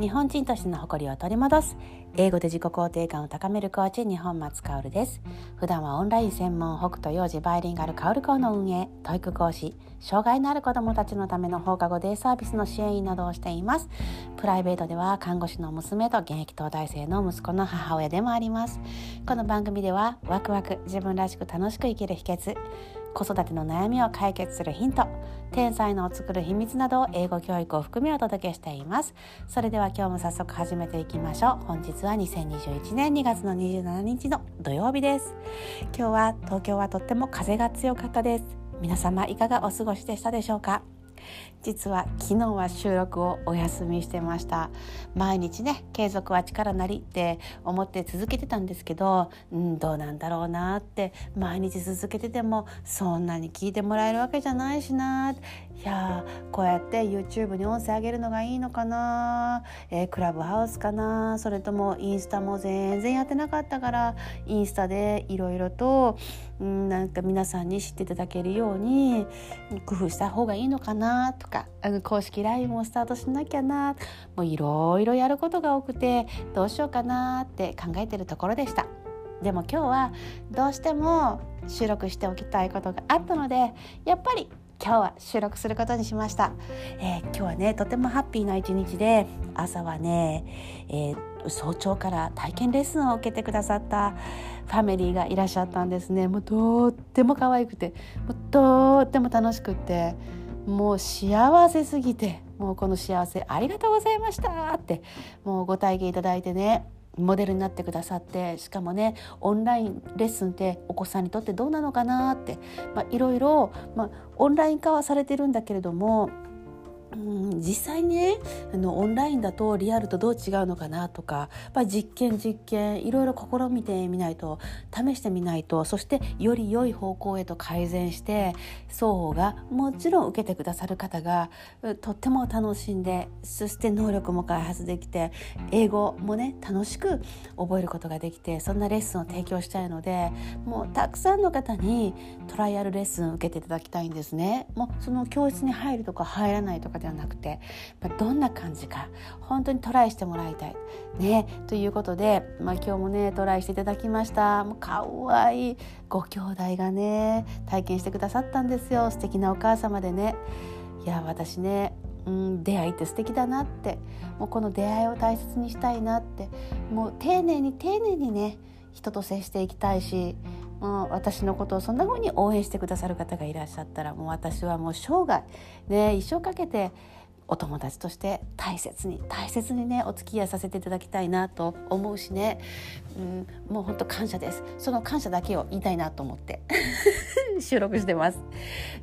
日本人としての誇りを取り戻す。英語で自己肯定感を高めるコーチ日本松香織です。普段はオンライン専門北斗幼児バイリンガルカオル校の運営教育講師障害のある子どもたちのための放課後デイサービスの支援員などをしています。プライベートでは看護師の娘と現役東大生の息子の母親でもあります。この番組ではワクワク自分らしく楽しく生きる秘訣子育ての悩みを解決するヒント天才のを作る秘密などを英語教育を含めお届けしています。それでは今日も早速始めていきましょう。本日は2021年2月の27日の土曜日です。今日は東京はとっても風が強かったです。皆様いかがお過ごしでしたでしょうか？実は昨日は収録をお休みしてました。毎日ね継続は力なりって思って続けてたんですけど、うん、どうなんだろうなって毎日続けててもそんなに聞いてもらえるわけじゃないしな。いやこうやって YouTube に音声上げるのがいいのかな、えー、クラブハウスかな。それともインスタも全然やってなかったからインスタでいろいろと、うん、なんか皆さんに知っていただけるように工夫した方がいいのかな。とか公式 LINE もスタートしなきゃなもういろいろやることが多くてどうしようかなって考えてるところでした。でも今日はどうしても収録しておきたいことがあったのでやっぱり今日は収録することにしました、えー、今日はねとてもハッピーな一日で朝はね、えー、早朝から体験レッスンを受けてくださったファミリーがいらっしゃったんですね。もうとっても可愛くてもうとっても楽しくって。もう幸せすぎてもうこの幸せありがとうございましたってもうご体験いただいてねモデルになってくださってしかもねオンラインレッスンってお子さんにとってどうなのかなって、いろいろ、オンライン化はされてるんだけれどもうん、実際ねあのオンラインだとリアルとどう違うのかなとかや実験実験いろいろ試みてみないと試してみないとそしてより良い方向へと改善して双方がもちろん受けてくださる方がとっても楽しんでそして能力も開発できて英語もね楽しく覚えることができてそんなレッスンを提供したいのでもうたくさんの方にトライアルレッスンを受けていただきたいんですね。もうその教室に入るとか入らないとかではなくて、まあ、どんな感じか本当にトライしてもらいたい。ね、ということで、まあ、今日もねトライしていただきました。もうかわいい。ご兄弟がね体験してくださったんですよ。素敵なお母様でね。いや私ねうん、出会いって素敵だなって。もうこの出会いを大切にしたいなって。もう丁寧に丁寧にね人と接していきたいしもう私のことをそんな風に応援してくださる方がいらっしゃったらもう私はもう生涯ね一生かけてお友達として大切に大切にねお付き合いさせていただきたいなと思うしね、うん、もう本当感謝です。その感謝だけを言いたいなと思って。収録してます。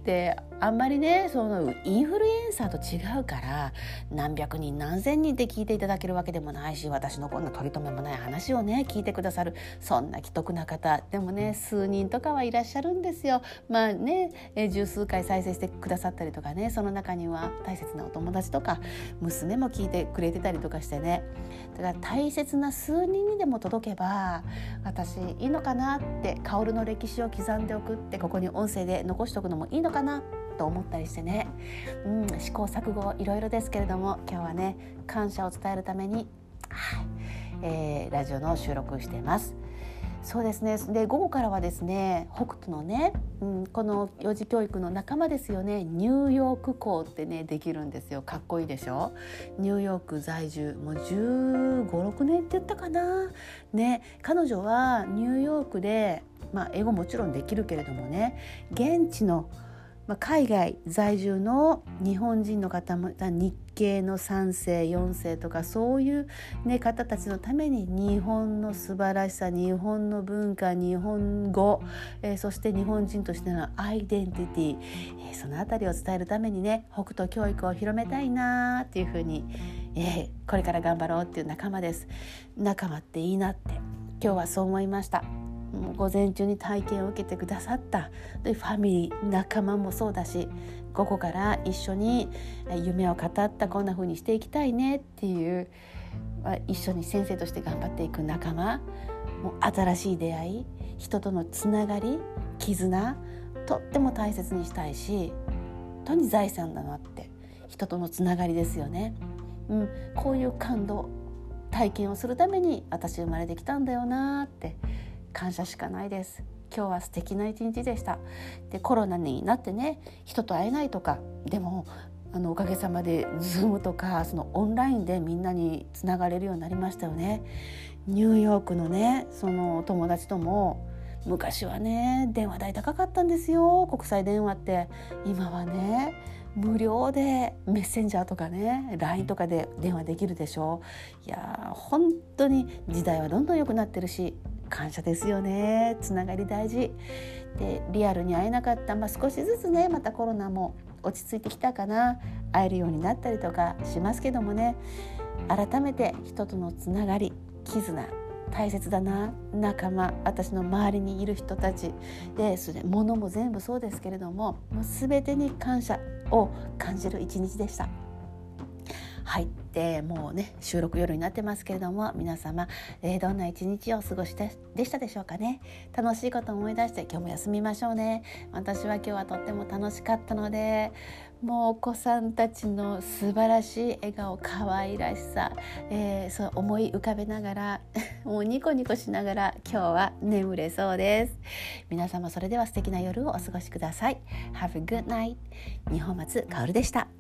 であんまりねそのインフルエンサーと違うから何百人何千人って聞いていただけるわけでもないし私のこんな取り留めもない話をね聞いてくださるそんな既得な方でもね数人とかはいらっしゃるんですよ。まあね十数回再生してくださったりとかねその中には大切なお友達とか娘も聞いてくれてたりとかしてねだから大切な数人にでも届けば私いいのかなって薫の歴史を刻んでおくってここに音声で残しておくのもいいのかなと思ったりしてね、うん、試行錯誤いろいろですけれども今日はね感謝を伝えるために、はいえー、ラジオの収録しています。そうですね。で午後からはですね北斗のね、うん、この幼児教育の仲間ですよね。ニューヨーク校ってねできるんですよ。かっこいいでしょ？ニューヨーク在住もう1 5 6年って言ったかな？ね彼女はニューヨークでまあ英語もちろんできるけれどもね現地のまあ、海外在住の日本人の方も日系の3世4世とかそういう、ね、方たちのために日本の素晴らしさ日本の文化日本語、えー、そして日本人としてのアイデンティティ、えー、その辺りを伝えるためにね北斗教育を広めたいなっていうふうに、えー、これから頑張ろうっていう仲間です。仲間っていいなって今日はそう思いました。午前中に体験を受けてくださったファミリー仲間もそうだし午後から一緒に夢を語ったこんな風にしていきたいねっていう一緒に先生として頑張っていく仲間もう新しい出会い人とのつながり絆とっても大切にしたいし本当に財産だなって人とのつながりですよね。うん、こういう感動体験をするために私生まれてきたんだよなって感謝しかないです。今日は素敵な一日でした。でコロナになってね人と会えないとかでもあのおかげさまで Zoom とかそのオンラインでみんなにつながれるようになりましたよね。ニューヨークのねその友達とも昔はね電話代高かったんですよ。国際電話って。今はね無料でメッセンジャーとかね LINE とかで電話できるでしょ。いや本当に時代はどんどん良くなってるし感謝ですよね。つながり大事。でリアルに会えなかった、まあ、少しずつねまたコロナも落ち着いてきたかな。会えるようになったりとかしますけどもね。改めて人とのつながり絆大切だな。仲間私の周りにいる人たち。でそれ物も全部そうですけれどももう全てに感謝を感じる一日でした。はい、でもうね収録夜になってますけれども皆様、えー、どんな一日を過ごしてでしたでしょうかね。楽しいことを思い出して今日も休みましょうね。私は今日はとっても楽しかったのでもうお子さんたちの素晴らしい笑顔可愛らしさ、えー、そう思い浮かべながら もうニコニコしながら今日は眠れそうです。皆様それでは素敵な夜をお過ごしください。Have a good night 日本松かおるでした。